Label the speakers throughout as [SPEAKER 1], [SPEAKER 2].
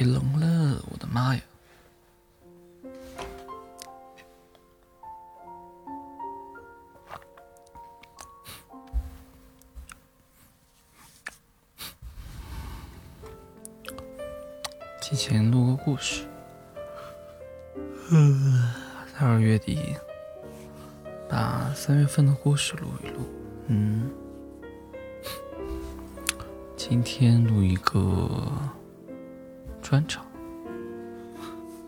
[SPEAKER 1] 忒冷了，我的妈呀！提前录个故事。在二月底，把三月份的故事录一录。嗯，今天录一个专场，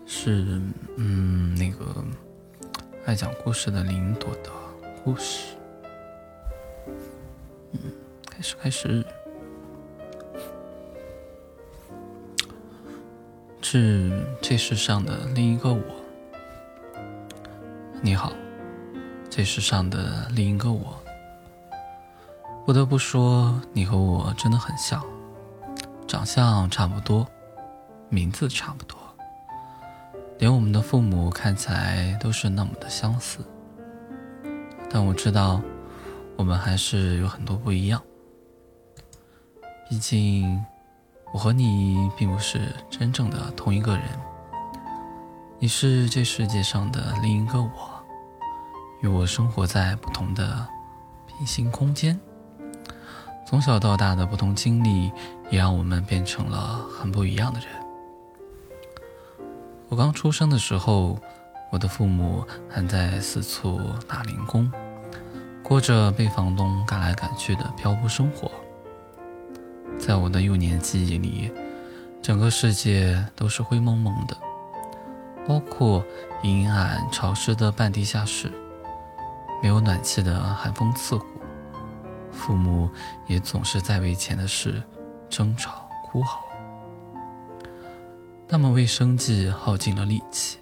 [SPEAKER 1] 是嗯那个爱讲故事的林朵的故事。嗯，开始开始。是这世上的另一个我。你好，这世上的另一个我。不得不说，你和我真的很像，长相差不多，名字差不多，连我们的父母看起来都是那么的相似。但我知道，我们还是有很多不一样。毕竟。我和你并不是真正的同一个人，你是这世界上的另一个我，与我生活在不同的平行空间。从小到大的不同经历，也让我们变成了很不一样的人。我刚出生的时候，我的父母还在四处打零工，过着被房东赶来赶去的漂泊生活。在我的幼年记忆里，整个世界都是灰蒙蒙的，包括阴暗潮湿的半地下室，没有暖气的寒风刺骨，父母也总是在为钱的事争吵哭嚎，他们为生计耗尽了力气，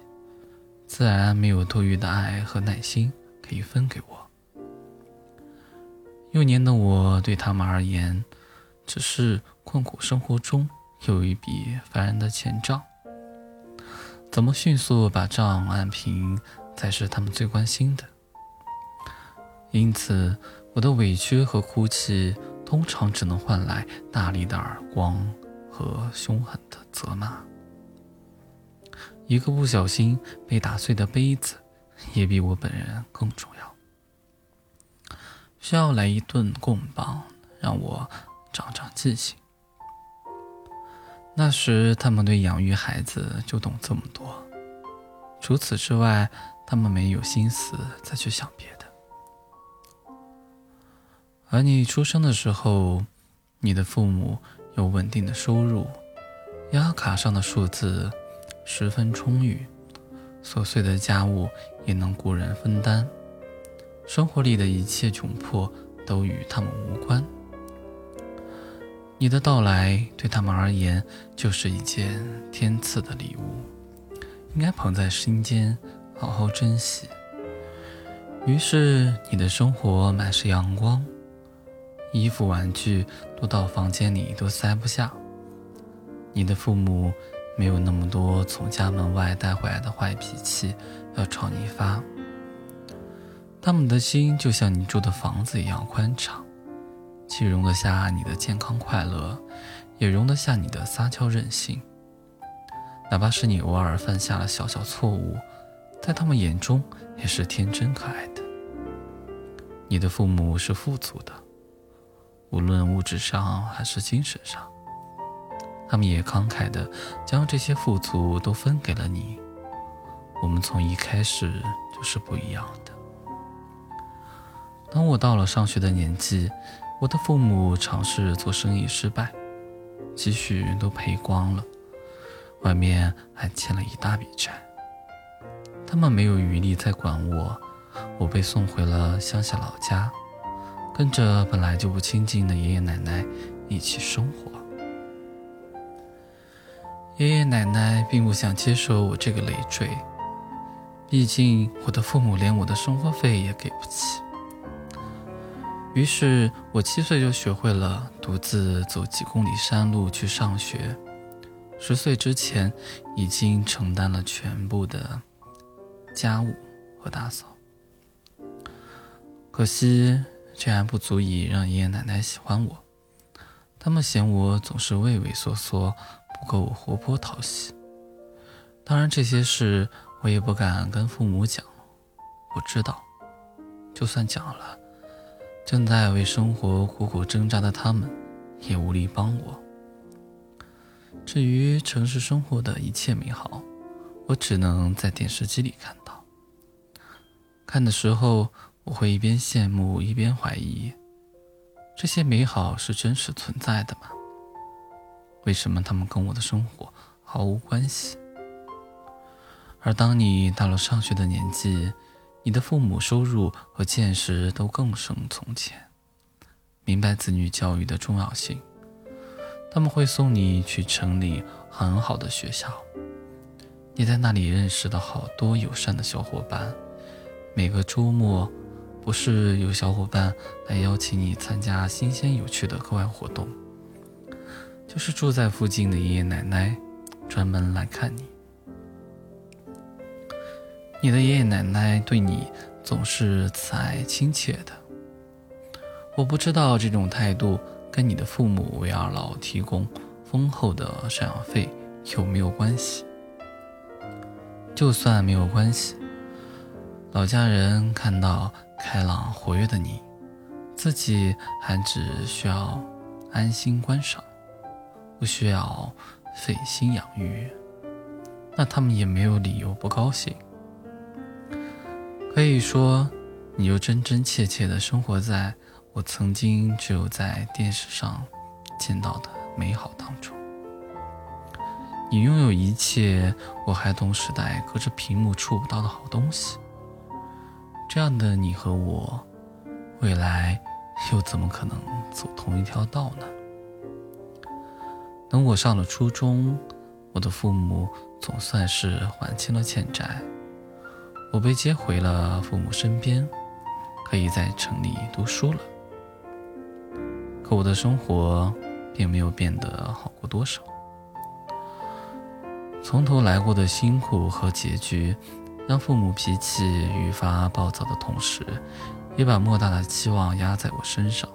[SPEAKER 1] 自然没有多余的爱和耐心可以分给我。幼年的我对他们而言。只是困苦生活中有一笔烦人的钱账，怎么迅速把账按平，才是他们最关心的。因此，我的委屈和哭泣，通常只能换来大力的耳光和凶狠的责骂。一个不小心被打碎的杯子，也比我本人更重要。需要来一顿棍棒，让我。长长记性。那时他们对养育孩子就懂这么多，除此之外，他们没有心思再去想别的。而你出生的时候，你的父母有稳定的收入，银行卡上的数字十分充裕，琐碎的家务也能雇人分担，生活里的一切窘迫都与他们无关。你的到来对他们而言就是一件天赐的礼物，应该捧在心间，好好珍惜。于是，你的生活满是阳光，衣服、玩具多到房间里都塞不下。你的父母没有那么多从家门外带回来的坏脾气要朝你发，他们的心就像你住的房子一样宽敞。既容得下你的健康快乐，也容得下你的撒娇任性。哪怕是你偶尔犯下了小小错误，在他们眼中也是天真可爱的。你的父母是富足的，无论物质上还是精神上，他们也慷慨的将这些富足都分给了你。我们从一开始就是不一样的。当我到了上学的年纪。我的父母尝试做生意失败，积蓄都赔光了，外面还欠了一大笔债。他们没有余力再管我，我被送回了乡下老家，跟着本来就不亲近的爷爷奶奶一起生活。爷爷奶奶并不想接受我这个累赘，毕竟我的父母连我的生活费也给不起。于是我七岁就学会了独自走几公里山路去上学，十岁之前已经承担了全部的家务和打扫。可惜这还不足以让爷爷奶奶喜欢我，他们嫌我总是畏畏缩缩，不够活泼讨喜。当然，这些事我也不敢跟父母讲。我知道，就算讲了，正在为生活苦苦挣扎的他们，也无力帮我。至于城市生活的一切美好，我只能在电视机里看到。看的时候，我会一边羡慕一边怀疑：这些美好是真实存在的吗？为什么他们跟我的生活毫无关系？而当你到了上学的年纪，你的父母收入和见识都更胜从前，明白子女教育的重要性。他们会送你去城里很好的学校，你在那里认识了好多友善的小伙伴。每个周末，不是有小伙伴来邀请你参加新鲜有趣的课外活动，就是住在附近的爷爷奶奶专门来看你。你的爷爷奶奶对你总是慈爱亲切的。我不知道这种态度。跟你的父母为二老提供丰厚的赡养费有没有关系？就算没有关系，老家人看到开朗活跃的你，自己还只需要安心观赏，不需要费心养育，那他们也没有理由不高兴。可以说，你就真真切切的生活在。我曾经只有在电视上见到的美好当中，你拥有一切我孩童时代隔着屏幕触不到的好东西。这样的你和我，未来又怎么可能走同一条道呢？等我上了初中，我的父母总算是还清了欠债，我被接回了父母身边，可以在城里读书了。可我的生活并没有变得好过多少。从头来过的辛苦和拮据，让父母脾气愈发暴躁的同时，也把莫大的期望压在我身上，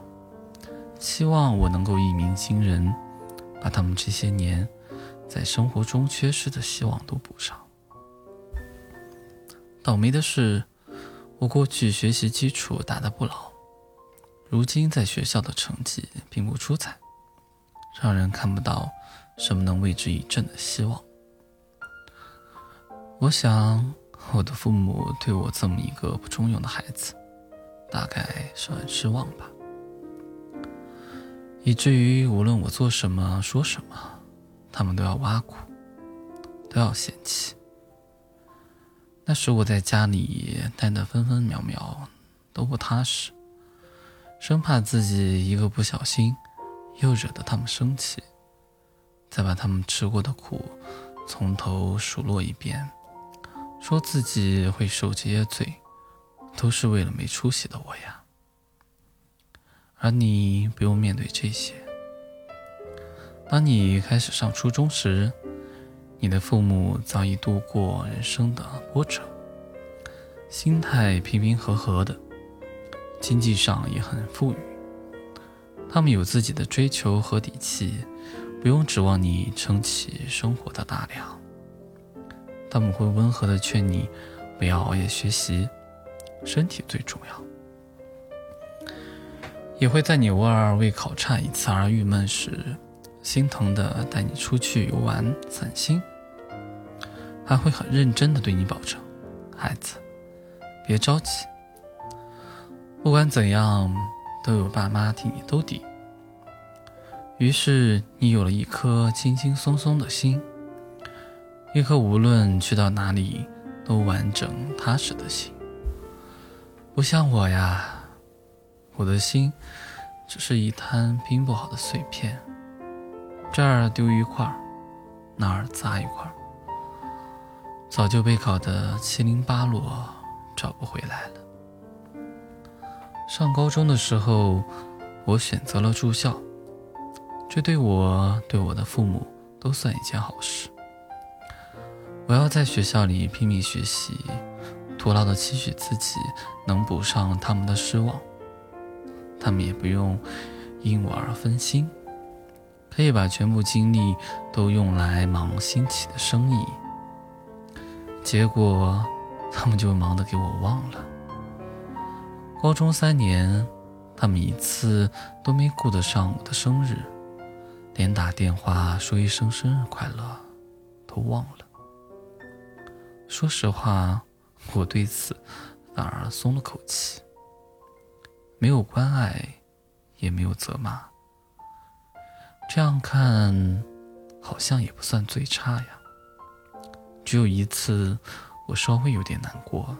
[SPEAKER 1] 期望我能够一鸣惊人，把他们这些年在生活中缺失的希望都补上。倒霉的是，我过去学习基础打得不牢。如今在学校的成绩并不出彩，让人看不到什么能为之一振的希望。我想，我的父母对我这么一个不中用的孩子，大概是很失望吧，以至于无论我做什么、说什么，他们都要挖苦，都要嫌弃。那时我在家里待的分分秒秒都不踏实。生怕自己一个不小心，又惹得他们生气，再把他们吃过的苦从头数落一遍，说自己会受这些罪，都是为了没出息的我呀。而你不用面对这些。当你开始上初中时，你的父母早已度过人生的波折，心态平平和和的。经济上也很富裕，他们有自己的追求和底气，不用指望你撑起生活的大梁。他们会温和的劝你不要熬夜学习，身体最重要。也会在你偶尔为考差一次而郁闷时，心疼的带你出去游玩散心。还会很认真的对你保证：“孩子，别着急。”不管怎样，都有爸妈替你兜底。于是你有了一颗轻轻松松的心，一颗无论去到哪里都完整踏实的心。不像我呀，我的心只是一滩拼不好的碎片，这儿丢一块，那儿砸一块，早就被搞得七零八落，找不回来了。上高中的时候，我选择了住校，这对我、对我的父母都算一件好事。我要在学校里拼命学习，徒劳的期许自己能补上他们的失望，他们也不用因我而分心，可以把全部精力都用来忙新起的生意，结果他们就忙得给我忘了。高中三年，他们一次都没顾得上我的生日，连打电话说一声生日快乐都忘了。说实话，我对此反而松了口气，没有关爱，也没有责骂。这样看，好像也不算最差呀。只有一次，我稍微有点难过。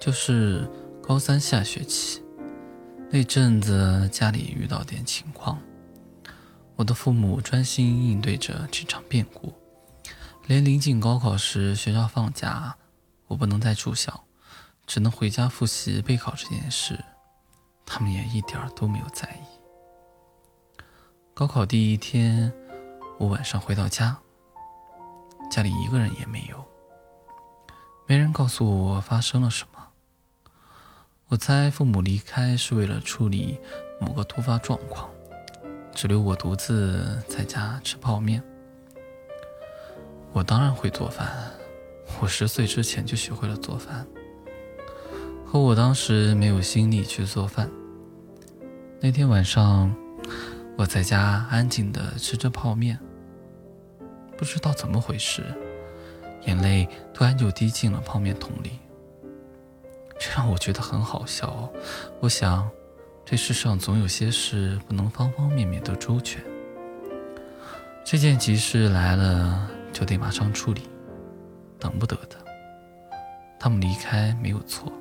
[SPEAKER 1] 就是高三下学期那阵子，家里遇到点情况，我的父母专心应对着这场变故，连临近高考时学校放假，我不能再住校，只能回家复习备考这件事，他们也一点都没有在意。高考第一天，我晚上回到家，家里一个人也没有，没人告诉我发生了什么。我猜父母离开是为了处理某个突发状况，只留我独自在家吃泡面。我当然会做饭，我十岁之前就学会了做饭。可我当时没有心力去做饭。那天晚上，我在家安静地吃着泡面，不知道怎么回事，眼泪突然就滴进了泡面桶里。这让我觉得很好笑。我想，这世上总有些事不能方方面面都周全。这件急事来了，就得马上处理，等不得的。他们离开没有错，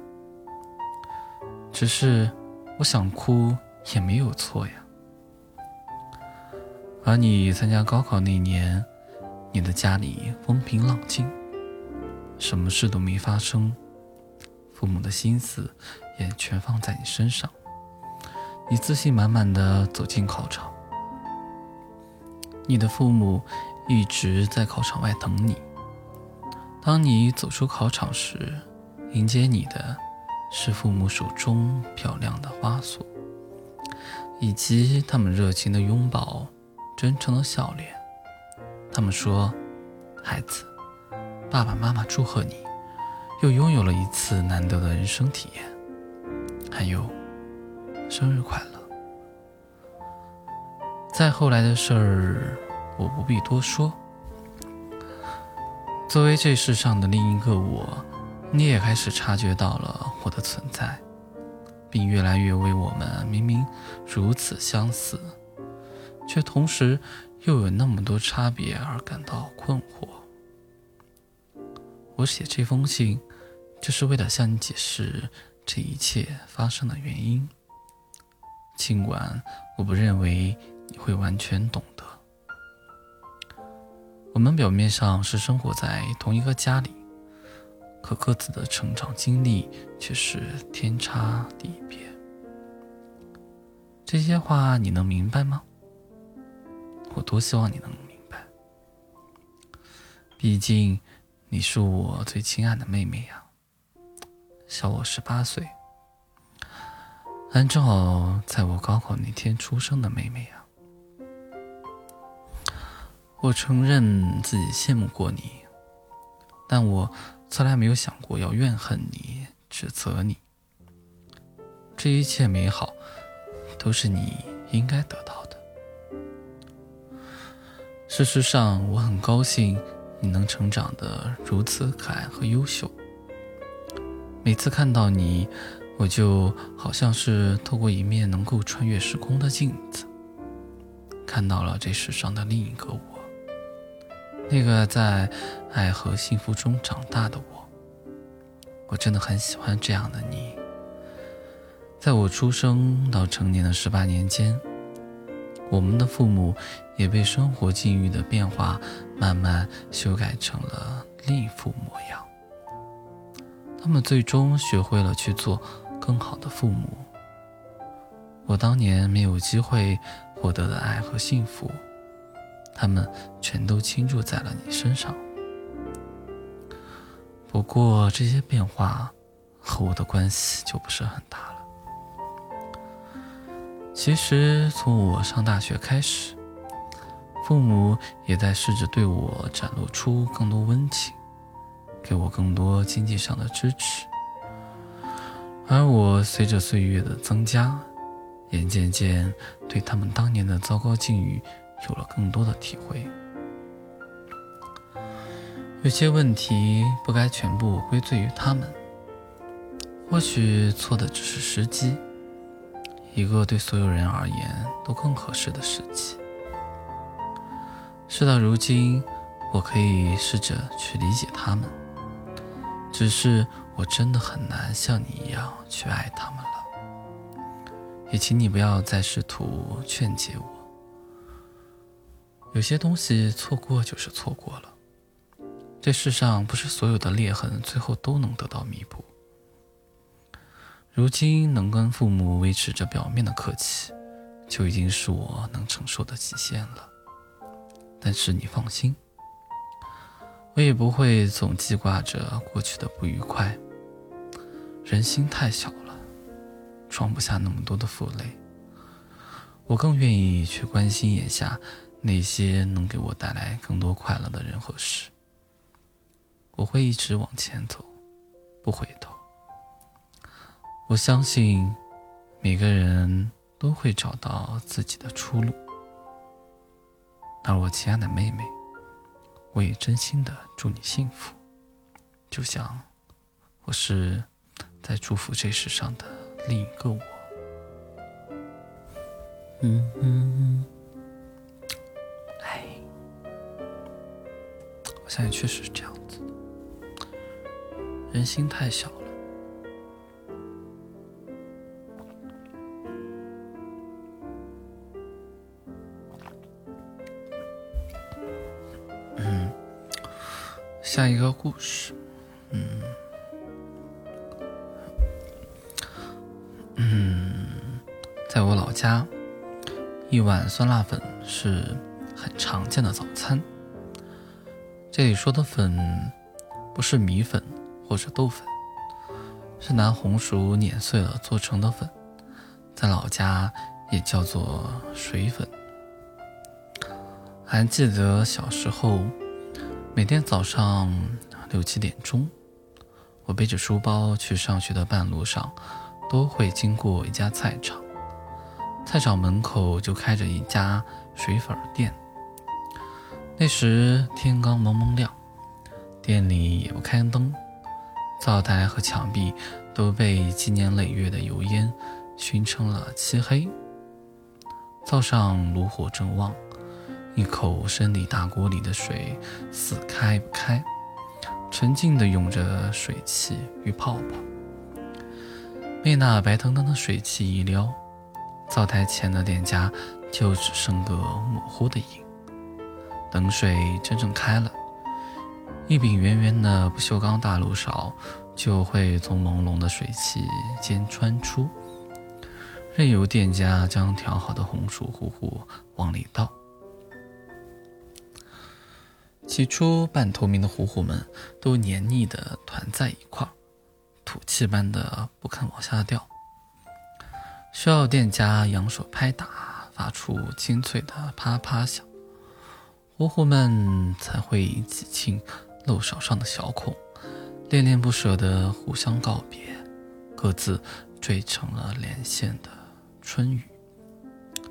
[SPEAKER 1] 只是我想哭也没有错呀。而你参加高考那年，你的家里风平浪静，什么事都没发生。父母的心思也全放在你身上，你自信满满的走进考场，你的父母一直在考场外等你。当你走出考场时，迎接你的是父母手中漂亮的花束，以及他们热情的拥抱、真诚的笑脸。他们说：“孩子，爸爸妈妈祝贺你。”又拥有了一次难得的人生体验，还有生日快乐。再后来的事儿，我不必多说。作为这世上的另一个我，你也开始察觉到了我的存在，并越来越为我们明明如此相似，却同时又有那么多差别而感到困惑。我写这封信。就是为了向你解释这一切发生的原因，尽管我不认为你会完全懂得。我们表面上是生活在同一个家里，可各自的成长经历却是天差地别。这些话你能明白吗？我多希望你能明白，毕竟你是我最亲爱的妹妹呀。小我十八岁，按正好在我高考那天出生的妹妹啊！我承认自己羡慕过你，但我从来没有想过要怨恨你、指责你。这一切美好，都是你应该得到的。事实上，我很高兴你能成长得如此可爱和优秀。每次看到你，我就好像是透过一面能够穿越时空的镜子，看到了这世上的另一个我，那个在爱和幸福中长大的我。我真的很喜欢这样的你。在我出生到成年的十八年间，我们的父母也被生活境遇的变化慢慢修改成了另一副模样。他们最终学会了去做更好的父母。我当年没有机会获得的爱和幸福，他们全都倾注在了你身上。不过这些变化和我的关系就不是很大了。其实从我上大学开始，父母也在试着对我展露出更多温情，给我更多经济上的支持。而我随着岁月的增加，也渐渐对他们当年的糟糕境遇有了更多的体会。有些问题不该全部归罪于他们，或许错的只是时机，一个对所有人而言都更合适的时机。事到如今，我可以试着去理解他们，只是我真的很难像你一样去爱他们了。也请你不要再试图劝解我，有些东西错过就是错过了。这世上不是所有的裂痕最后都能得到弥补。如今能跟父母维持着表面的客气，就已经是我能承受的极限了。但是你放心，我也不会总记挂着过去的不愉快。人心太小了，装不下那么多的负累。我更愿意去关心眼下那些能给我带来更多快乐的人和事。我会一直往前走，不回头。我相信每个人都会找到自己的出路。而我亲爱的妹妹，我也真心的祝你幸福，就像我是在祝福这世上的另一个我。嗯嗯，我现在确实是这样子。人心太小了。嗯，下一个故事，嗯嗯，在我老家，一碗酸辣粉是很常见的早餐。这里说的粉，不是米粉。或者豆粉，是拿红薯碾碎了做成的粉，在老家也叫做水粉。还记得小时候，每天早上六七点钟，我背着书包去上学的半路上，都会经过一家菜场，菜场门口就开着一家水粉店。那时天刚蒙蒙亮，店里也不开灯。灶台和墙壁都被积年累月的油烟熏成了漆黑。灶上炉火正旺，一口深里大锅里的水死开不开，沉静地涌着水汽与泡泡。被那白腾腾的水汽一撩，灶台前的店家就只剩个模糊的影。等水真正开了。一柄圆圆的不锈钢大漏勺就会从朦胧的水汽间穿出，任由店家将调好的红薯糊糊往里倒。起初，半透明的糊糊们都黏腻的团在一块儿，吐气般的不肯往下掉，需要店家扬手拍打，发出清脆的啪啪响，糊糊们才会挤进。漏勺上的小孔，恋恋不舍地互相告别，各自缀成了连线的春雨。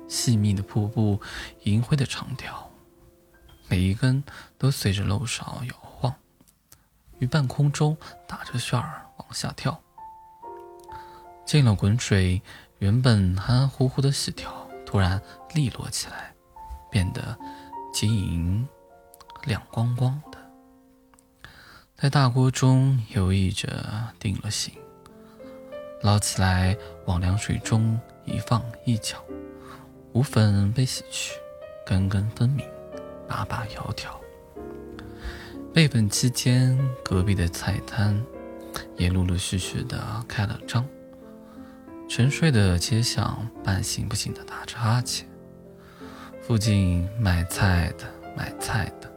[SPEAKER 1] 细密的瀑布，银灰的长条，每一根都随着漏勺摇晃，于半空中打着旋儿往下跳。进了滚水，原本含含糊糊的细条突然利落起来，变得晶莹亮光光的。在大锅中游弋着，定了型，捞起来往凉水中一放一搅，糊粉被洗去，根根分明，把把窈窕。备粉期间，隔壁的菜摊也陆陆续续的开了张，沉睡的街巷，半醒不醒的打着哈欠。附近卖菜的、买菜的，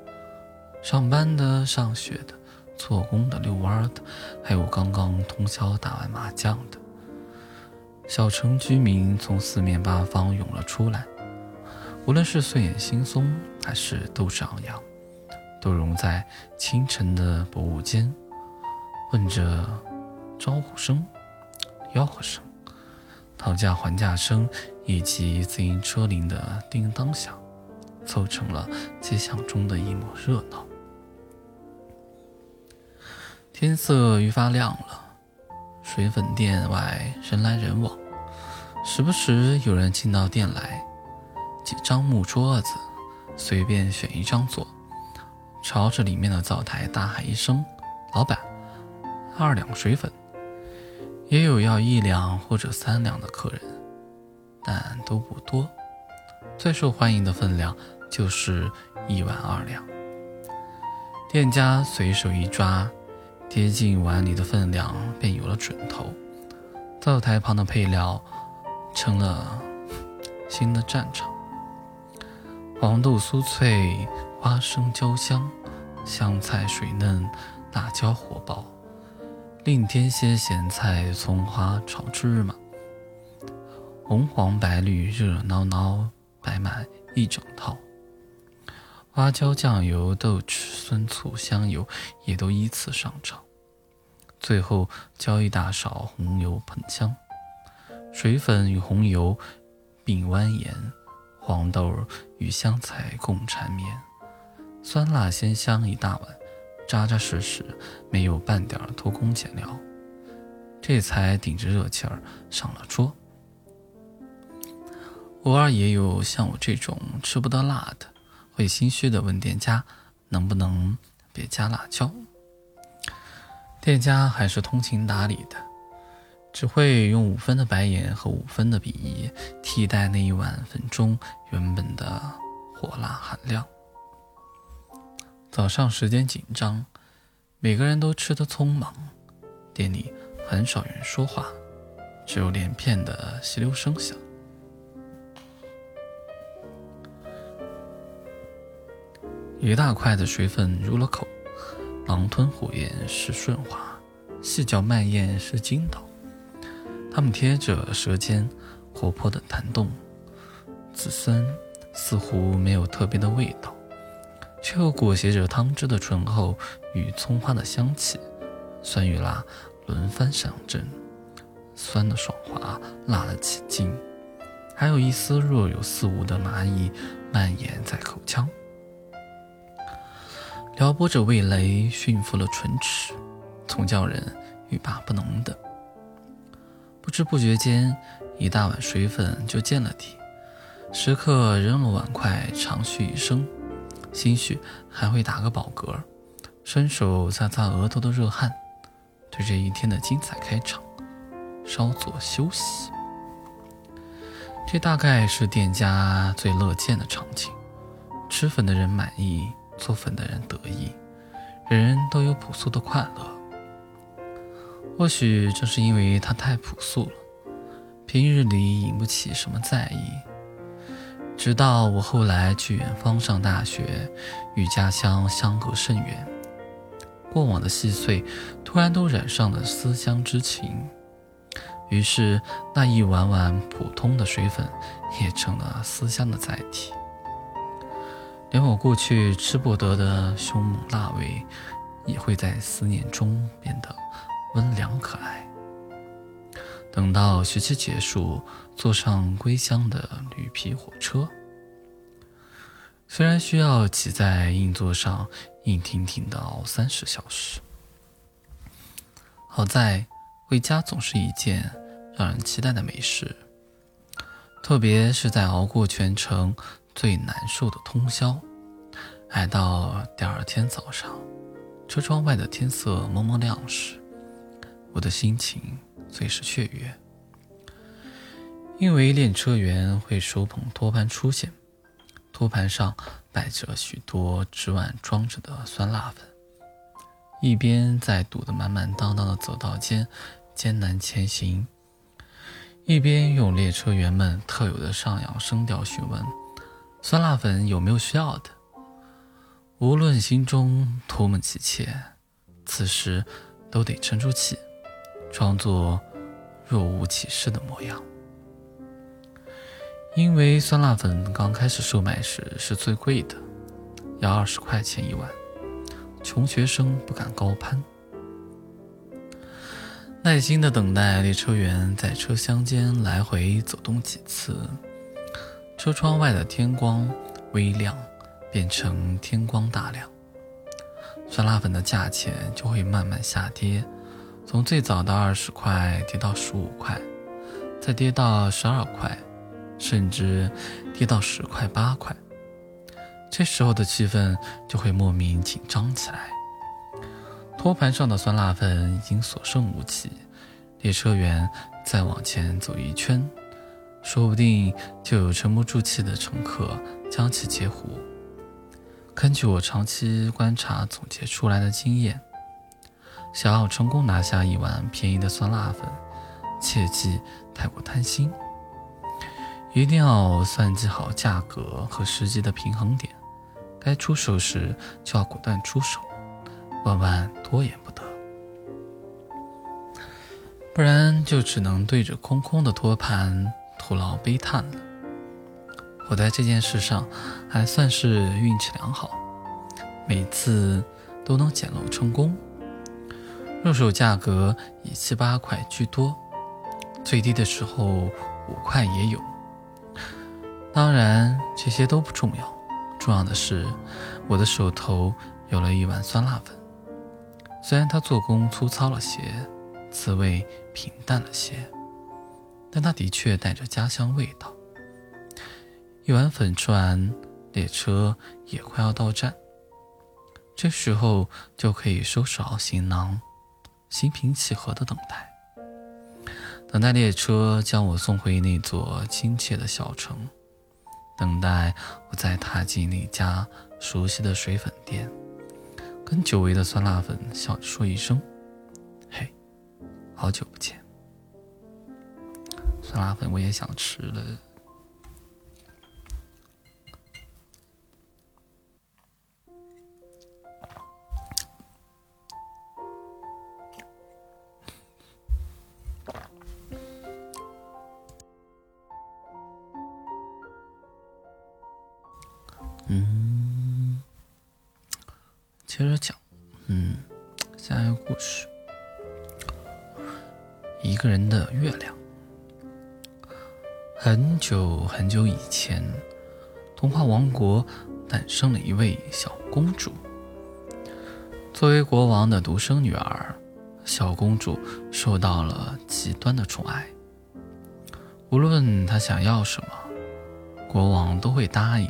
[SPEAKER 1] 上班的、上学的。做工的、遛弯的，还有刚刚通宵打完麻将的，小城居民从四面八方涌了出来，无论是睡眼惺忪还是斗志昂扬，都融在清晨的薄雾间，问着招呼声、吆喝声、讨价还价声以及自行车铃的叮当响，凑成了街巷中的一抹热闹。天色愈发亮了。水粉店外人来人往，时不时有人进到店来，几张木桌子，随便选一张坐，朝着里面的灶台大喊一声：“老板，二两水粉。”也有要一两或者三两的客人，但都不多。最受欢迎的分量就是一碗二两。店家随手一抓。跌进碗里的分量便有了准头，灶台旁的配料成了新的战场。黄豆酥脆，花生焦香，香菜水嫩，辣椒火爆，另添些咸菜、葱花炒芝麻，红黄白绿热热闹闹摆满一整套。花椒、酱油、豆豉、酸醋、香油也都依次上场，最后浇一大勺红油喷香，水粉与红油并蜿蜒，黄豆与香菜共缠绵，酸辣鲜香一大碗，扎扎实实，没有半点偷工减料，这才顶着热气儿上了桌。偶尔也有像我这种吃不得辣的。会心虚的问店家：“能不能别加辣椒？”店家还是通情达理的，只会用五分的白眼和五分的鄙夷替代那一碗粉中原本的火辣含量。早上时间紧张，每个人都吃得匆忙，店里很少人说话，只有连片的吸溜声响。一大块的水粉入了口，狼吞虎咽是顺滑，细嚼慢咽是筋道。它们贴着舌尖，活泼的弹动，紫酸似乎没有特别的味道，却又裹挟着汤汁的醇厚与葱花的香气，酸与辣轮番上阵，酸的爽滑，辣的起劲，还有一丝若有似无的麻意蔓延在口腔。撩拨着味蕾，驯服了唇齿，总叫人欲罢不能的。不知不觉间，一大碗水粉就见了底。食客扔了碗筷，长吁一声，兴许还会打个饱嗝，伸手擦擦额头的热汗，对这一天的精彩开场稍作休息。这大概是店家最乐见的场景：吃粉的人满意。做粉的人得意，人人都有朴素的快乐。或许正是因为它太朴素了，平日里引不起什么在意。直到我后来去远方上大学，与家乡相隔甚远，过往的细碎突然都染上了思乡之情，于是那一碗碗普通的水粉也成了思乡的载体。连我过去吃不得的凶猛辣味，也会在思念中变得温良可爱。等到学期结束，坐上归乡的绿皮火车，虽然需要挤在硬座上硬挺挺的熬三十小时，好在回家总是一件让人期待的美事，特别是在熬过全程。最难受的通宵，挨到第二天早上，车窗外的天色蒙蒙亮时，我的心情最是雀跃。因为列车员会手捧托盘出现，托盘上摆着许多纸碗装着的酸辣粉，一边在堵得满满当当的走道间艰难前行，一边用列车员们特有的上扬声调询问。酸辣粉有没有需要的？无论心中多么急切，此时都得沉住气，装作若无其事的模样。因为酸辣粉刚开始售卖时是最贵的，要二十块钱一碗，穷学生不敢高攀。耐心的等待列车员在车厢间来回走动几次，车窗外的天光微亮，变成天光大亮，酸辣粉的价钱就会慢慢下跌，从最早的二十块跌到十五块，再跌到十二块，甚至跌到十块八块。这时候的气氛就会莫名紧张起来。托盘上的酸辣粉已经所剩无几，列车员再往前走一圈，说不定就有沉不住气的乘客将其截胡。根据我长期观察总结出来的经验，想要成功拿下一碗便宜的酸辣粉，切忌太过贪心，一定要算计好价格和时机的平衡点，该出手时就要果断出手。万万拖延不得，不然就只能对着空空的托盘徒劳悲叹了。我在这件事上还算是运气良好，每次都能捡漏成功。入手价格以七八块居多，最低的时候五块也有。当然这些都不重要，重要的是我的手头有了一碗酸辣粉。虽然它做工粗糙了些，滋味平淡了些，但它的确带着家乡味道。一碗粉吃完，列车也快要到站，这时候就可以收拾好行囊，心平气和的等待，等待列车将我送回那座亲切的小城，等待我再踏进那家熟悉的水粉店。跟久违的酸辣粉笑说一声：“嘿，好久不见。”酸辣粉我也想吃了。嗯。接着讲，嗯，下一个故事。一个人的月亮。很久很久以前，童话王国诞生了一位小公主。作为国王的独生女儿，小公主受到了极端的宠爱。无论她想要什么，国王都会答应。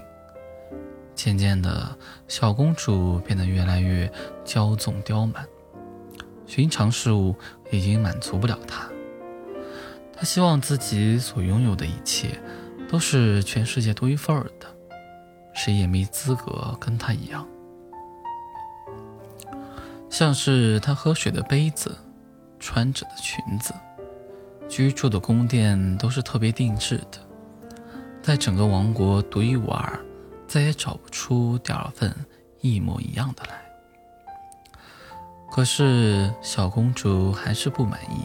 [SPEAKER 1] 渐渐的，小公主变得越来越骄纵刁蛮，寻常事物已经满足不了她。她希望自己所拥有的一切都是全世界独一份儿的，谁也没资格跟她一样。像是她喝水的杯子、穿着的裙子、居住的宫殿都是特别定制的，在整个王国独一无二。再也找不出第二份一模一样的来。可是小公主还是不满意，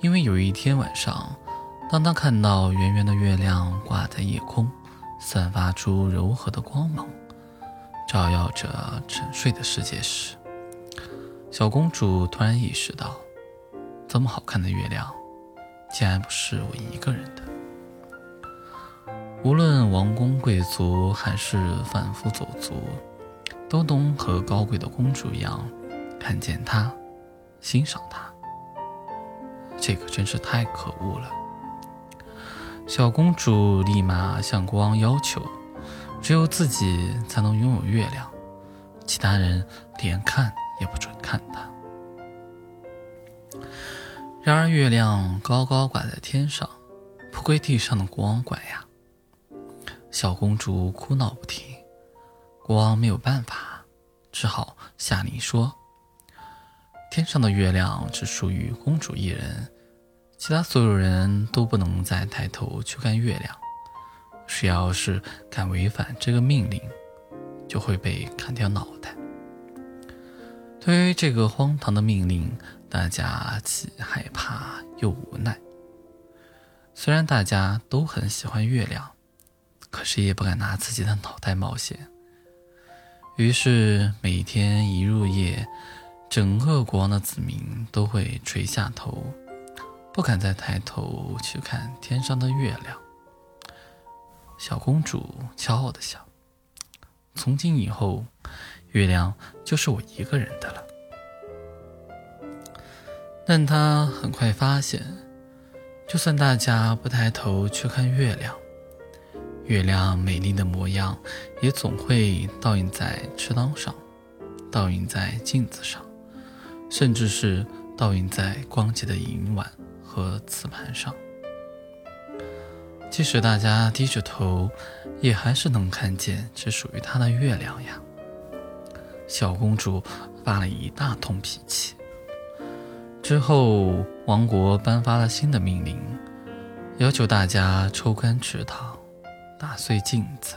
[SPEAKER 1] 因为有一天晚上，当她看到圆圆的月亮挂在夜空，散发出柔和的光芒，照耀着沉睡的世界时，小公主突然意识到，这么好看的月亮，竟然不是我一个人的。无论王公贵族还是贩夫走卒，都能和高贵的公主一样看见她，欣赏她。这可真是太可恶了！小公主立马向国王要求，只有自己才能拥有月亮，其他人连看也不准看她。然而，月亮高高挂在天上，不归地上的国王管呀。小公主哭闹不停，国王没有办法，只好下令说：“天上的月亮只属于公主一人，其他所有人都不能再抬头去看月亮。谁要是敢违反这个命令，就会被砍掉脑袋。”对于这个荒唐的命令，大家既害怕又无奈。虽然大家都很喜欢月亮，可是也不敢拿自己的脑袋冒险。于是每天一入夜，整个国王的子民都会垂下头，不敢再抬头去看天上的月亮。小公主骄傲地想：“从今以后，月亮就是我一个人的了。”但她很快发现，就算大家不抬头去看月亮，月亮美丽的模样也总会倒映在池塘上，倒映在镜子上，甚至是倒映在光洁的银碗和瓷盘上。即使大家低着头，也还是能看见只属于她的月亮呀。小公主发了一大通脾气。之后，王国颁发了新的命令，要求大家抽干池塘，打碎镜子、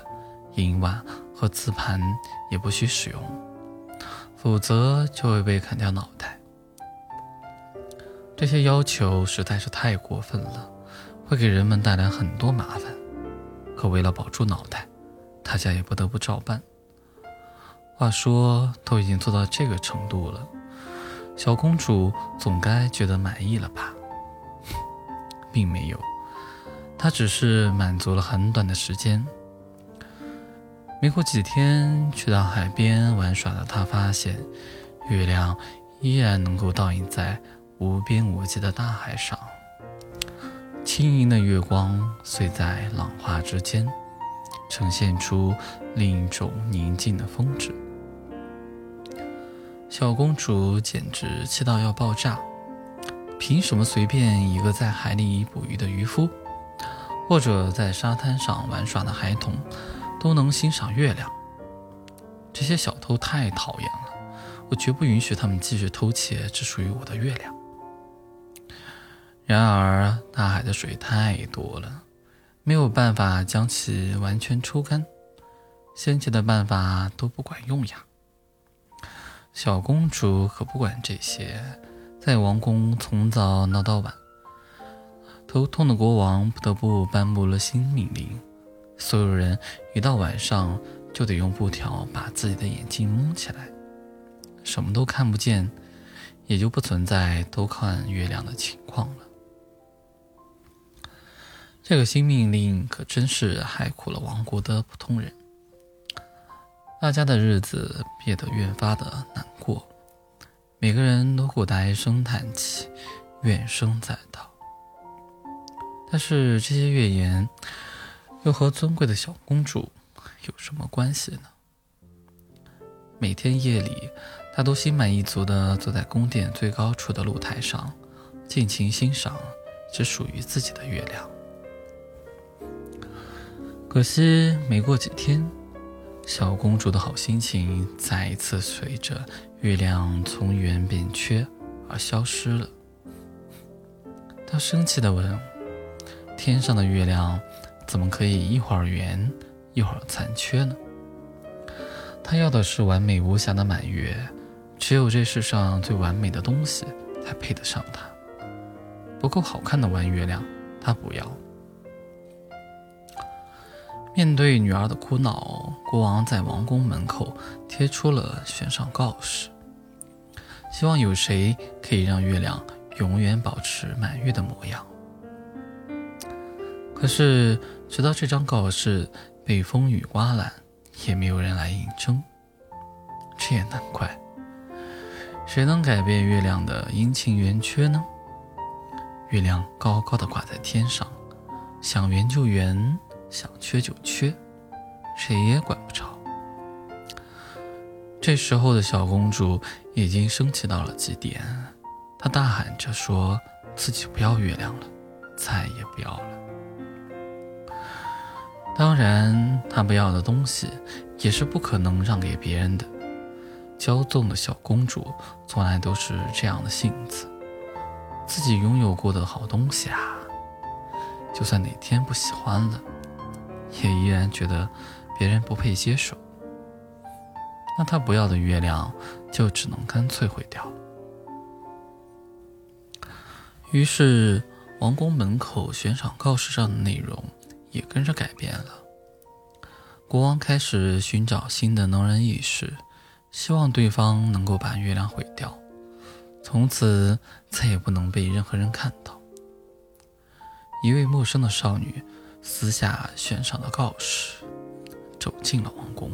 [SPEAKER 1] 银碗和瓷盘，也不许使用，否则就会被砍掉脑袋。这些要求实在是太过分了。会给人们带来很多麻烦，可为了保住脑袋，大家也不得不照办。话说，都已经做到这个程度了，小公主总该觉得满意了吧？并没有，她只是满足了很短的时间。没过几天，去到海边玩耍的她发现，月亮依然能够倒映在无边无际的大海上。轻盈的月光碎在浪花之间，呈现出另一种宁静的风致。小公主简直气到要爆炸！凭什么随便一个在海里捕鱼的渔夫，或者在沙滩上玩耍的孩童，都能欣赏月亮？这些小偷太讨厌了！我绝不允许他们继续偷窃只属于我的月亮。然而，大海的水太多了，没有办法将其完全抽干，先前的办法都不管用呀。小公主可不管这些，在王宫从早闹到晚。头痛的国王不得不颁布了新命令：所有人一到晚上就得用布条把自己的眼睛蒙起来，什么都看不见，也就不存在偷看月亮的情况了。这个新命令可真是害苦了王国的普通人，大家的日子变得越发的难过，每个人都过得唉声叹气，怨声载道。但是这些月言又和尊贵的小公主有什么关系呢？每天夜里，她都心满意足地坐在宫殿最高处的露台上，尽情欣赏只属于自己的月亮。可惜没过几天，小公主的好心情再一次随着月亮从圆变缺而消失了。她生气地问：“天上的月亮怎么可以一会儿圆一会儿残缺呢？”她要的是完美无瑕的满月，只有这世上最完美的东西才配得上它。不够好看的弯月亮，她不要。面对女儿的苦恼，国王在王宫门口贴出了悬赏告示，希望有谁可以让月亮永远保持满月的模样。可是，直到这张告示被风雨刮烂，也没有人来应征。这也难怪，谁能改变月亮的阴晴圆缺呢？月亮高高的挂在天上，想圆就圆。想缺就缺，谁也管不着。这时候的小公主已经生气到了极点，她大喊着说自己不要月亮了，再也不要了。当然，她不要的东西也是不可能让给别人的。骄纵的小公主从来都是这样的性子，自己拥有过的好东西啊，就算哪天不喜欢了。也依然觉得别人不配接受。那他不要的月亮就只能干脆毁掉。于是，王宫门口悬赏告示上的内容也跟着改变了。国王开始寻找新的能人异士，希望对方能够把月亮毁掉，从此再也不能被任何人看到。一位陌生的少女私下悬赏了告示，走进了王宫。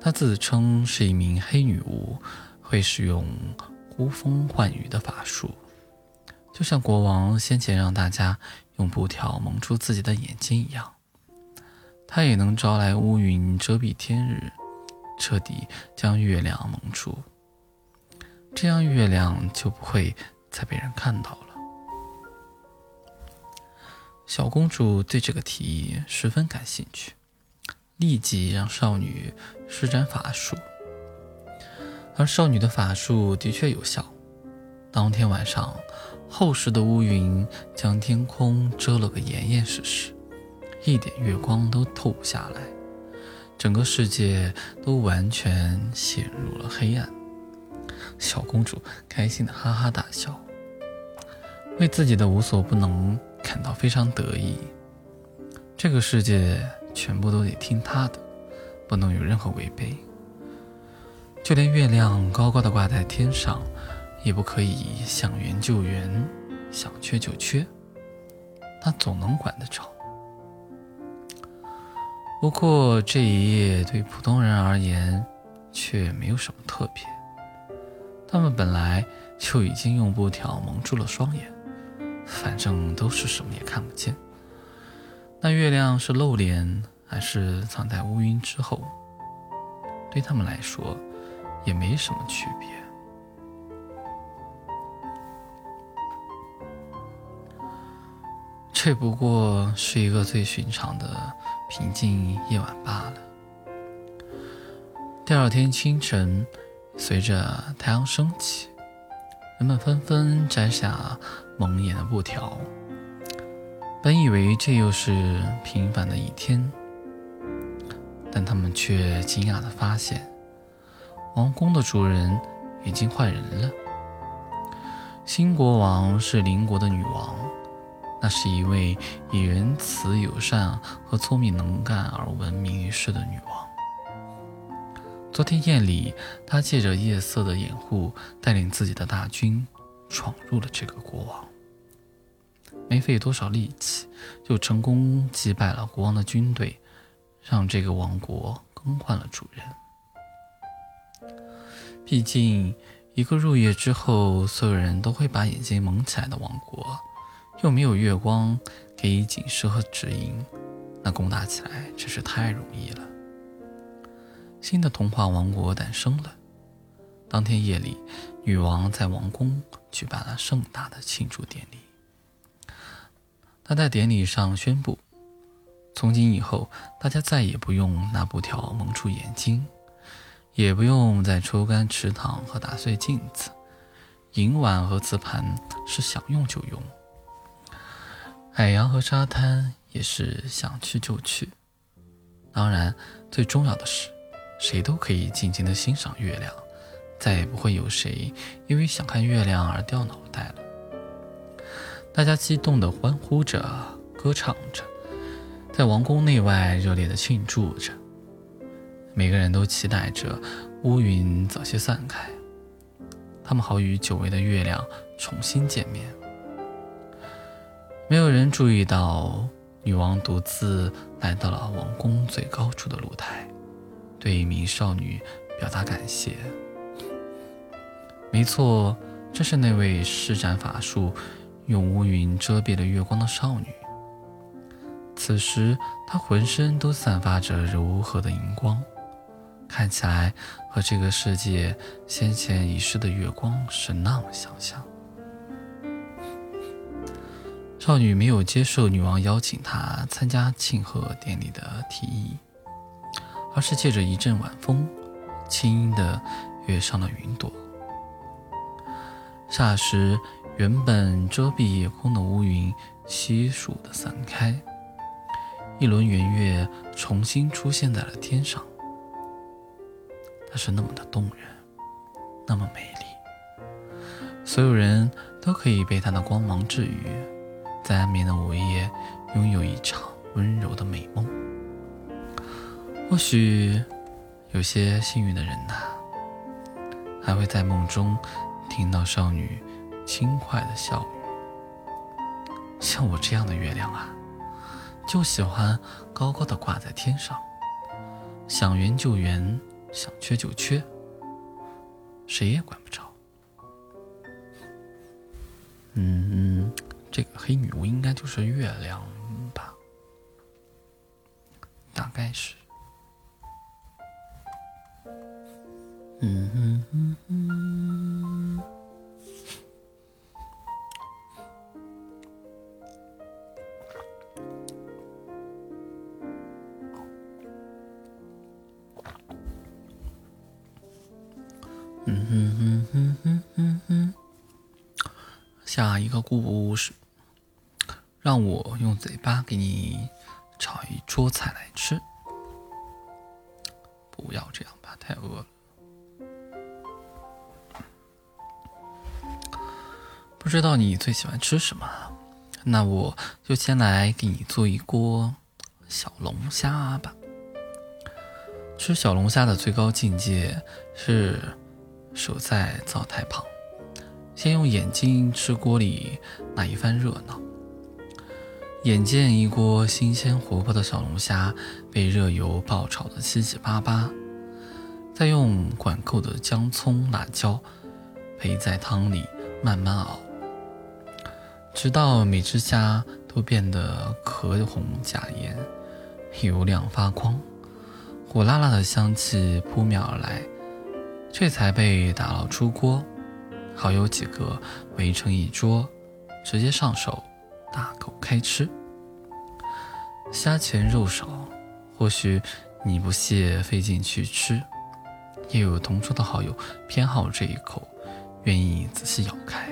[SPEAKER 1] 她自称是一名黑女巫，会使用呼风唤雨的法术，就像国王先前让大家用布条蒙住自己的眼睛一样。它也能招来乌云遮蔽天日，彻底将月亮蒙住，这样月亮就不会再被人看到了。小公主对这个提议十分感兴趣。立即让少女施展法术，而少女的法术的确有效。当天晚上，厚实的乌云将天空遮了个严严实实，一点月光都透不下来，整个世界都完全陷入了黑暗。小公主开心的哈哈大笑，为自己的无所不能感到非常得意。这个世界。全部都得听他的，不能有任何违背。就连月亮高高的挂在天上，也不可以想圆就圆，想缺就缺。他总能管得着。不过这一夜对普通人而言，却没有什么特别。他们本来就已经用布条蒙住了双眼，反正都是什么也看不见。那月亮是露脸还是藏在乌云之后，对他们来说也没什么区别。这不过是一个最寻常的平静夜晚罢了。第二天清晨，随着太阳升起，人们纷纷摘下蒙眼的布条。本以为这又是平凡的一天，但他们却惊讶地发现，王宫的主人已经换人了。新国王是邻国的女王，那是一位以仁慈、友善和聪明能干而闻名于世的女王。昨天夜里，她借着夜色的掩护，带领自己的大军闯入了这个国王。没费多少力气，就成功击败了国王的军队，让这个王国更换了主人。毕竟，一个入夜之后所有人都会把眼睛蒙起来的王国，又没有月光给予警示和指引，那攻打起来真是太容易了。新的童话王国诞生了。当天夜里，女王在王宫举办了盛大的庆祝典礼。他在典礼上宣布：从今以后，大家再也不用拿布条蒙住眼睛，也不用再抽干池塘和打碎镜子，银碗和瓷盘是想用就用，海洋和沙滩也是想去就去。当然，最重要的是，谁都可以静静的欣赏月亮，再也不会有谁因为想看月亮而掉脑袋了。大家激动的欢呼着，歌唱着，在王宫内外热烈的庆祝着。每个人都期待着乌云早些散开，他们好与久违的月亮重新见面。没有人注意到，女王独自来到了王宫最高处的露台，对一名少女表达感谢。没错，这是那位施展法术。用乌云遮蔽了月光的少女，此时她浑身都散发着柔和的荧光，看起来和这个世界先前遗失的月光是那么相像。少女没有接受女王邀请她参加庆贺典礼的提议，而是借着一阵晚风，轻盈地跃上了云朵。霎时。原本遮蔽夜空的乌云悉数的散开，一轮圆月重新出现在了天上。它是那么的动人，那么美丽。所有人都可以被它的光芒治愈，在安眠的午夜拥有一场温柔的美梦。或许有些幸运的人呐，还会在梦中听到少女轻快的笑语。像我这样的月亮啊，就喜欢高高的挂在天上，想圆就圆，想缺就缺，谁也管不着。嗯，这个黑女巫应该就是月亮吧？大概是。嗯嗯嗯嗯。下一个故事，让我用嘴巴给你炒一桌菜来吃。不要这样吧，太饿了。不知道你最喜欢吃什么？那我就先来给你做一锅小龙虾吧。吃小龙虾的最高境界是守在灶台旁。先用眼睛吃锅里那一番热闹，眼见一锅新鲜活泼的小龙虾被热油爆炒的七七八八，再用管够的姜葱辣椒陪在汤里慢慢熬，直到每只虾都变得壳红甲颜，油亮发光，火辣辣的香气扑面而来，这才被打捞出锅。好友几个围成一桌，直接上手，大口开吃。虾钱肉少，或许你不屑费劲去吃，也有同桌的好友偏好这一口，愿意仔细咬开，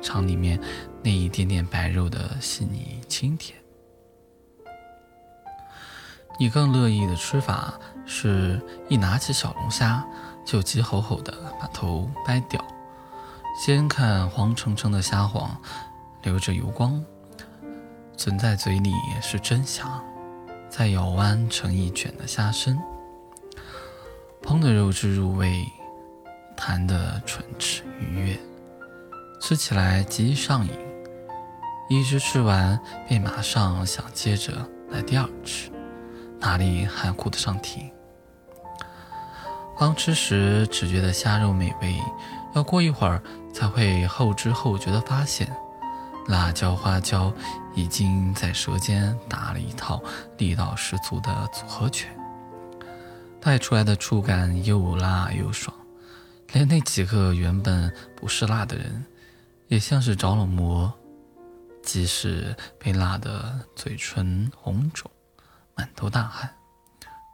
[SPEAKER 1] 尝里面那一点点白肉的细腻清甜。你更乐意的吃法是一拿起小龙虾，就急吼吼的把头掰掉。先看黄澄澄的虾黄，流着油光，存在嘴里是真香。再咬弯成一卷的虾身，烹的肉质入味，弹的唇齿愉悦，吃起来极上瘾。一只吃完，便马上想接着来第二只，哪里还顾得上停？刚吃时只觉得虾肉美味，要过一会儿。才会后知后觉地发现，辣椒花椒已经在舌尖打了一套力道十足的组合拳，带出来的触感又辣又爽，连那几个原本不是辣的人，也像是着了魔，即使被辣得嘴唇红肿、满头大汗，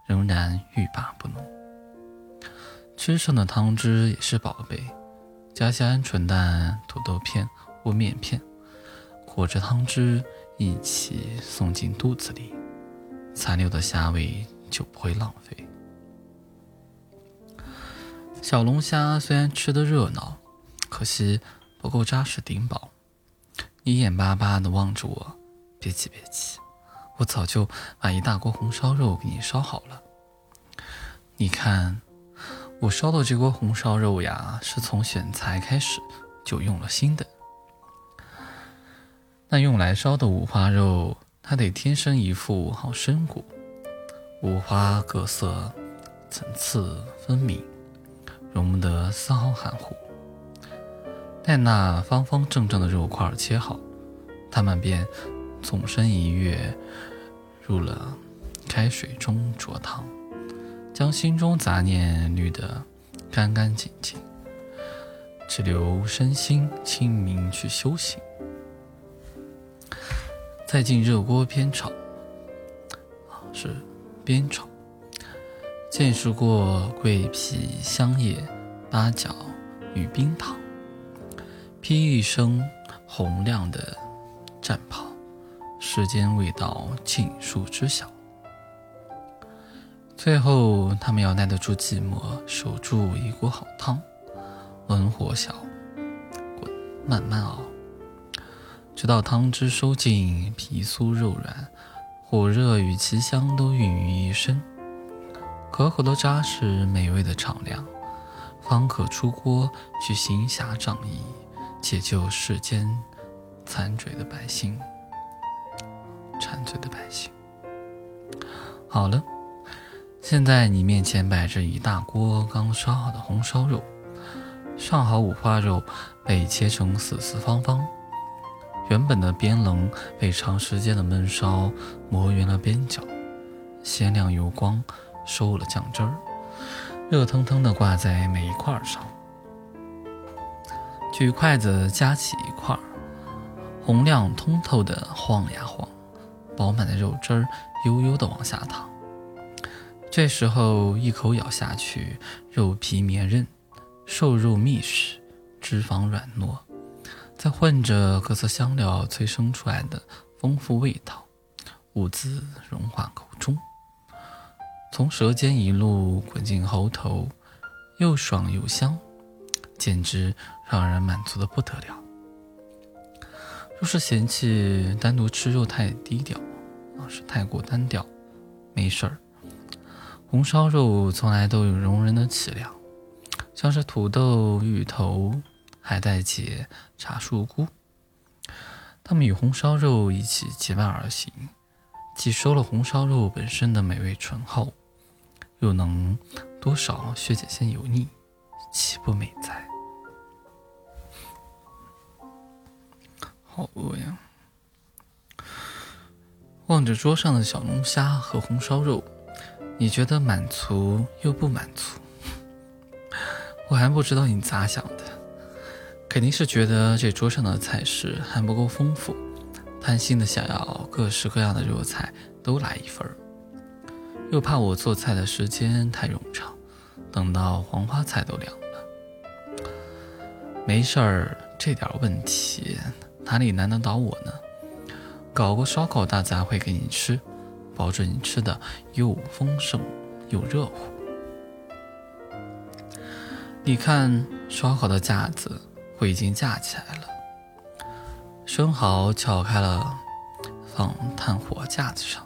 [SPEAKER 1] 仍然欲罢不能。吃剩的汤汁也是宝贝。加些鹌鹑蛋、土豆片或面片，裹着汤汁一起送进肚子里，残留的虾味就不会浪费。小龙虾虽然吃得热闹，可惜不够扎实顶饱。你眼巴巴地望着我，别急别急，我早就把一大锅红烧肉给你烧好了。你看。我烧的这锅红烧肉呀，是从选材开始就用了心的。那用来烧的五花肉，它得天生一副好身骨，五花各色，层次分明，容不得丝毫含糊。待那方方正正的肉块切好，它们便纵身一跃入了开水中灼烫。将心中杂念滤得干干净净，只留身心清明去修行。再进热锅煸炒，是煸炒。见识过桂皮、香叶、八角与冰糖，披一身洪亮的战袍，世间味道尽数知晓。最后，他们要耐得住寂寞，守住一锅好汤，温火小，滚，慢慢熬，直到汤汁收尽，皮酥肉软，火热与奇香都孕于一身，可口的扎实，美味的敞亮，方可出锅去行侠仗义，解救世间残嘴的百姓。馋嘴的百姓。好了。现在你面前摆着一大锅刚烧好的红烧肉，上好五花肉被切成四四方方，原本的边棱被长时间的焖烧磨圆了边角，鲜亮油光收了酱汁儿，热腾腾的挂在每一块上。举筷子夹起一块，红亮通透的晃呀晃，饱满的肉汁儿悠悠的往下淌。这时候一口咬下去，肉皮绵韧，瘦肉密实，脂肪软糯，再混着各色香料催生出来的丰富味道，兀自融化口中，从舌尖一路滚进喉头，又爽又香，简直让人满足的不得了。若是嫌弃单独吃肉太低调，啊，是太过单调，没事儿。红烧肉从来都有容人的气量，像是土豆、芋头、海带结、茶树菇，它们与红烧肉一起结伴而行，既收了红烧肉本身的美味醇厚，又能多少削减些油腻，岂不美哉？好饿呀！望着桌上的小龙虾和红烧肉。你觉得满足又不满足，我还不知道你咋想的，肯定是觉得这桌上的菜式还不够丰富，贪心的想要各式各样的肉菜都来一份儿，又怕我做菜的时间太冗长，等到黄花菜都凉了。没事儿，这点问题哪里难得倒我呢？搞个烧烤大杂烩给你吃。保证你吃的又丰盛又热乎。你看，烧烤的架子我已经架起来了，生蚝撬开了，放炭火架子上。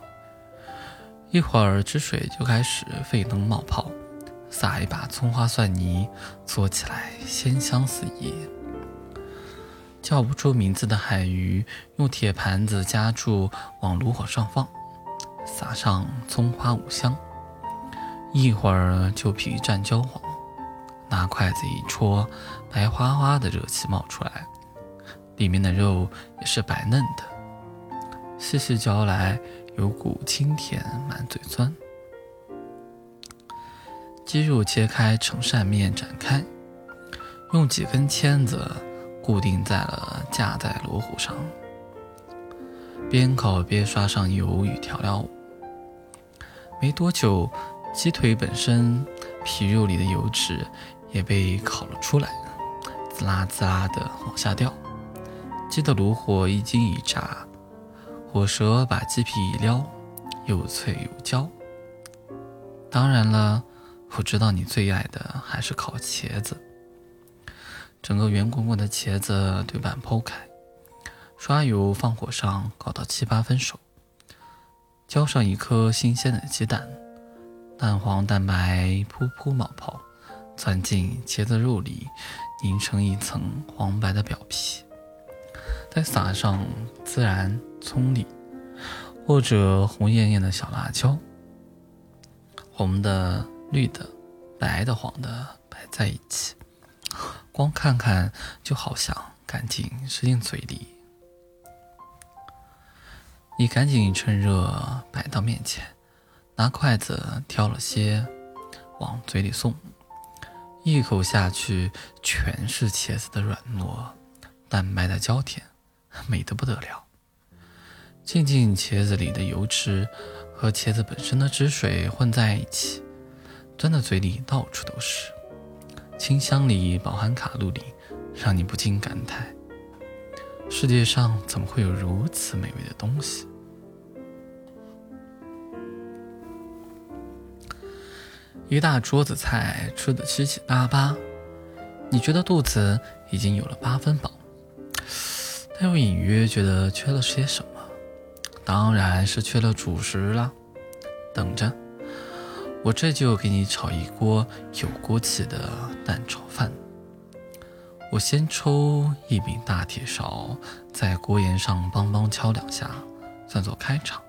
[SPEAKER 1] 一会儿汁水就开始沸腾冒泡，撒一把葱花蒜泥，做起来鲜香四溢。叫不出名字的海鱼，用铁盘子夹住，往炉火上放。撒上葱花五香，一会儿就皮蘸焦黄，拿筷子一戳，白花花的热气冒出来，里面的肉也是白嫩的，细细嚼来有股清甜，满嘴酸。鸡肉切开成扇面展开，用几根签子固定在了架在炉火上，边烤边刷上油与调料。没多久，鸡腿本身皮肉里的油脂也被烤了出来，滋啦滋啦的往下掉。鸡的炉火一惊一乍，火舌把鸡皮一撩，又脆又焦。当然了，我知道你最爱的还是烤茄子。整个圆滚滚的茄子对半剖开，刷油放火上，搞到七八分熟。浇上一颗新鲜的鸡蛋，蛋黄蛋白噗噗冒泡，钻进茄子肉里，凝成一层黄白的表皮。再撒上孜然、葱粒，或者红艳艳的小辣椒，红的、绿的、白的、黄的摆在一起，光看看就好想赶紧吃进嘴里。你赶紧趁热摆到面前，拿筷子挑了些往嘴里送，一口下去全是茄子的软糯，蛋白的焦甜，美得不得了。浸进茄子里的油脂和茄子本身的汁水混在一起，钻到嘴里到处都是，清香里饱含卡路里，让你不禁感叹：世界上怎么会有如此美味的东西？一大桌子菜吃的七七八八，你觉得肚子已经有了八分饱，但又隐约觉得缺了些什么，当然是缺了主食了。等着，我这就给你炒一锅有锅气的蛋炒饭。我先抽一柄大铁勺，在锅沿上梆梆敲两下，算作开场。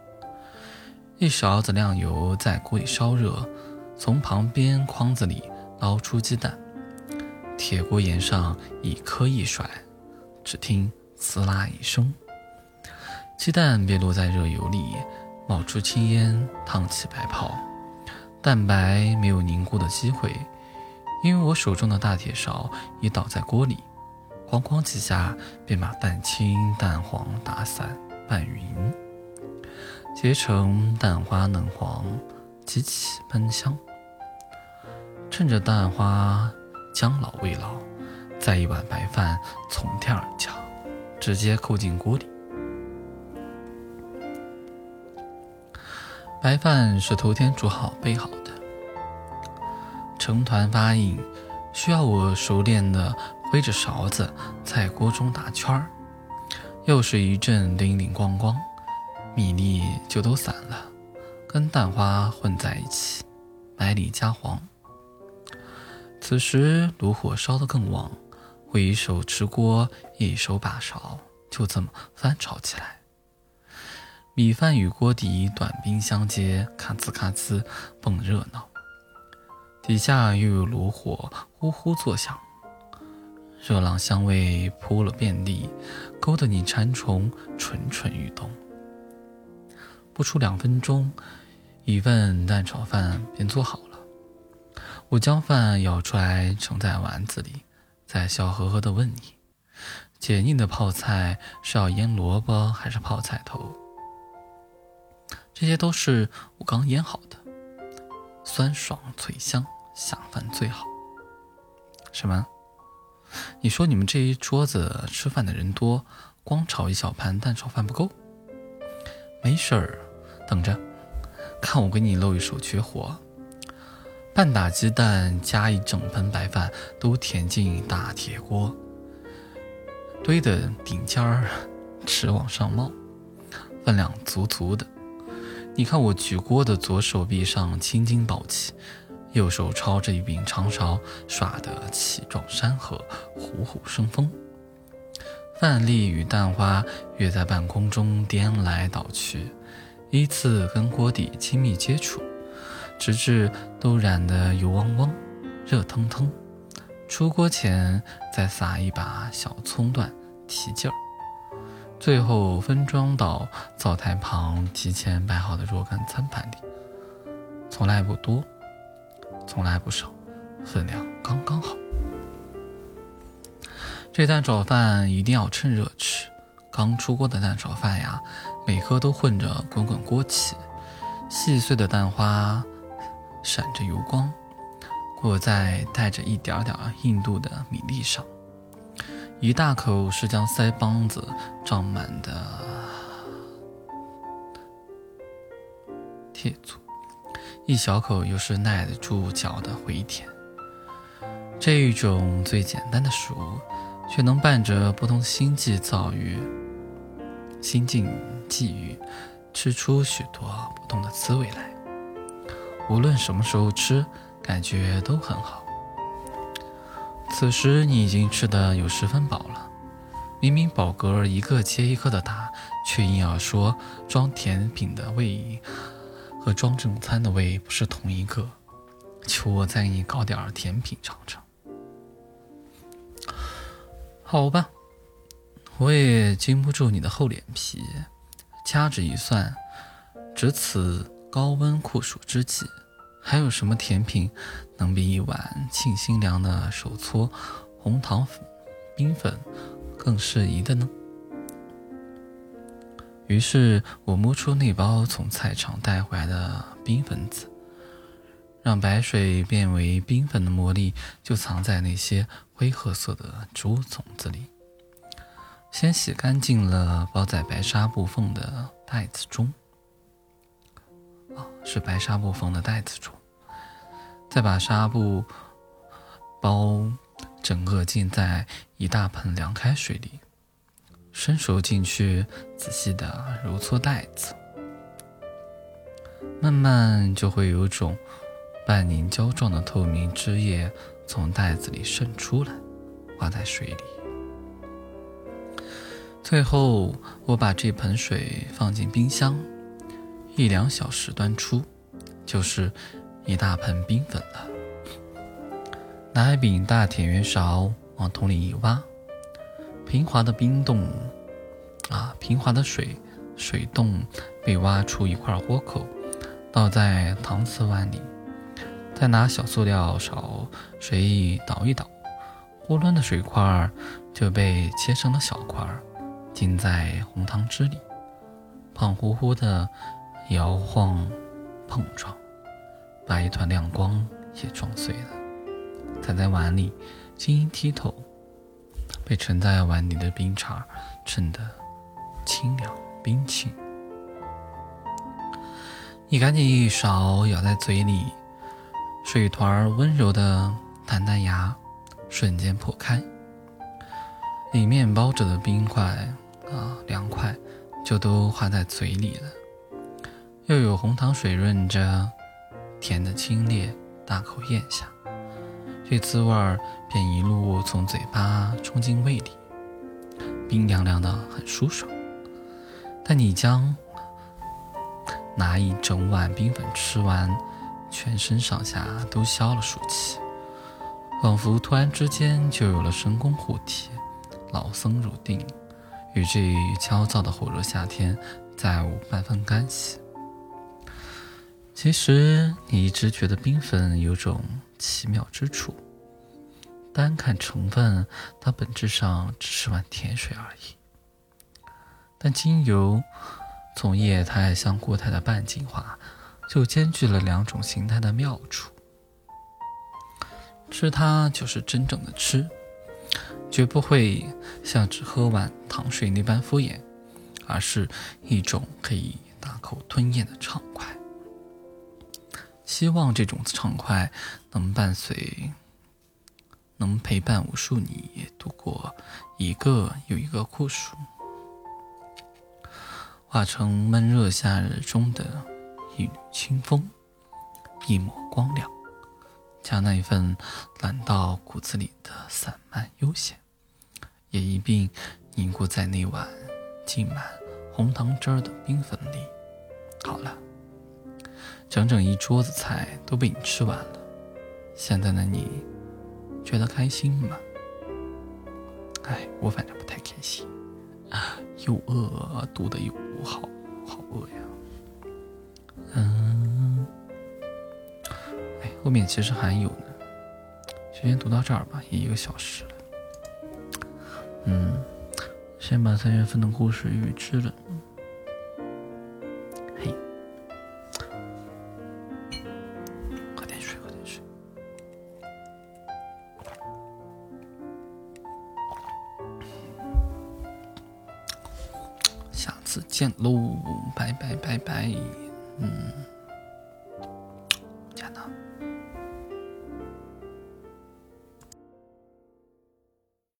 [SPEAKER 1] 一勺子亮油在锅里烧热，从旁边筐子里捞出鸡蛋，铁锅沿上一颗一甩，只听滋啦一声，鸡蛋便落在热油里。冒出青烟，烫起白泡，蛋白没有凝固的机会，因为我手中的大铁勺已倒在锅里，哐哐几下便把蛋清、蛋黄打散拌匀，结成蛋花嫩黄，极其喷香。趁着蛋花将老未老，再一碗白饭从天而降，直接扣进锅里。白饭是头天煮好备好的，成团发硬，需要我熟练的挥着勺子在锅中打圈儿，又是一阵叮叮咣咣，米粒就都散了，跟蛋花混在一起，百里加黄。此时炉火烧得更旺，我一手持锅，一手把勺，就这么翻炒起来。米饭与锅底短兵相接，咔呲咔呲蹦热闹。底下又有炉火呼呼作响，热浪香味扑了遍地，勾得你馋虫蠢蠢欲动。不出两分钟，一份蛋炒饭便做好了。我将饭舀出来盛在碗子里，再笑呵呵地问你：解腻的泡菜是要腌萝卜还是泡菜头？这些都是我刚腌好的，酸爽脆香，下饭最好。什么？你说你们这一桌子吃饭的人多，光炒一小盘蛋炒饭不够？没事儿，等着，看我给你露一手绝活：半打鸡蛋加一整盆白饭，都填进大铁锅，堆的顶尖儿，直往上冒，分量足足的。你看我举锅的左手臂上青筋暴起，右手抄着一柄长勺，耍得气壮山河，虎虎生风。饭粒与蛋花跃在半空中颠来倒去，依次跟锅底亲密接触，直至都染得油汪汪、热腾腾。出锅前再撒一把小葱段，提劲儿。最后分装到灶台旁提前摆好的若干餐盘里，从来不多，从来不少，分量刚刚好。这蛋炒饭一定要趁热吃，刚出锅的蛋炒饭呀，每颗都混着滚滚锅气，细碎的蛋花闪着油光，裹在带着一点点硬度的米粒上。一大口是将腮帮子胀满的铁醋，一小口又是耐得住嚼的回甜。这一种最简单的食物，却能伴着不同心境遭遇、心境际遇，吃出许多不同的滋味来。无论什么时候吃，感觉都很好。此时你已经吃得有十分饱了，明明饱嗝一个接一个的打，却硬要说装甜品的胃和装正餐的胃不是同一个，求我再给你搞点甜品尝尝。好吧，我也经不住你的厚脸皮。掐指一算，只此高温酷暑之际。还有什么甜品能比一碗沁心凉的手搓红糖粉、冰粉更适宜的呢？于是我摸出那包从菜场带回来的冰粉子，让白水变为冰粉的魔力就藏在那些灰褐色的植物种子里。先洗干净了包在白纱布缝的袋子中。是白纱布缝的袋子中，再把纱布包整个浸在一大盆凉开水里，伸手进去仔细的揉搓袋子，慢慢就会有种半凝胶状的透明汁液从袋子里渗出来，挂在水里。最后，我把这盆水放进冰箱，一两小时端出，就是一大盆冰粉了。拿一柄大铁圆勺往桶里一挖，平滑的冰洞，啊，平滑的水水洞被挖出一块豁口，倒在搪瓷碗里，再拿小塑料勺随意捣一捣，囫囵的水块就被切成了小块。浸在红糖汁里，胖乎乎的摇晃碰撞，把一团亮光也撞碎了。踩在碗里，晶莹剔透，被盛在碗里的冰碴衬得清凉冰清。你赶紧一勺咬在嘴里，水团温柔的弹弹牙，瞬间破开，里面包着的冰块。啊，凉快，就都化在嘴里了。又有红糖水润着，甜的清冽，大口咽下，这滋味儿便一路从嘴巴冲进胃里，冰凉凉的，很舒爽。但你将拿一整碗冰粉吃完，全身上下都消了暑气，仿佛突然之间就有了神功护体，老僧入定。与这焦躁的火热夏天再无半分干系。其实你一直觉得冰粉有种奇妙之处，单看成分，它本质上只是碗甜水而已。但精油从液态向固态的半净化，就兼具了两种形态的妙处。吃它就是真正的吃。绝不会像只喝碗糖水那般敷衍，而是一种可以大口吞咽的畅快。希望这种畅快能伴随，能陪伴无数你度过一个又一个酷暑，化成闷热夏日中的一缕清风，一抹光亮，将那一份懒到骨子里的散漫悠闲。也一并凝固在那碗浸满红糖汁儿的冰粉里。好了，整整一桌子菜都被你吃完了。现在的你觉得开心吗？哎，我反正不太开心，啊又饿，肚子又不好好饿呀。嗯，哎，后面其实还有呢，就先读到这儿吧，也一个小时了。嗯，先把三月份的故事预知了。见喽，拜拜拜拜。嗯。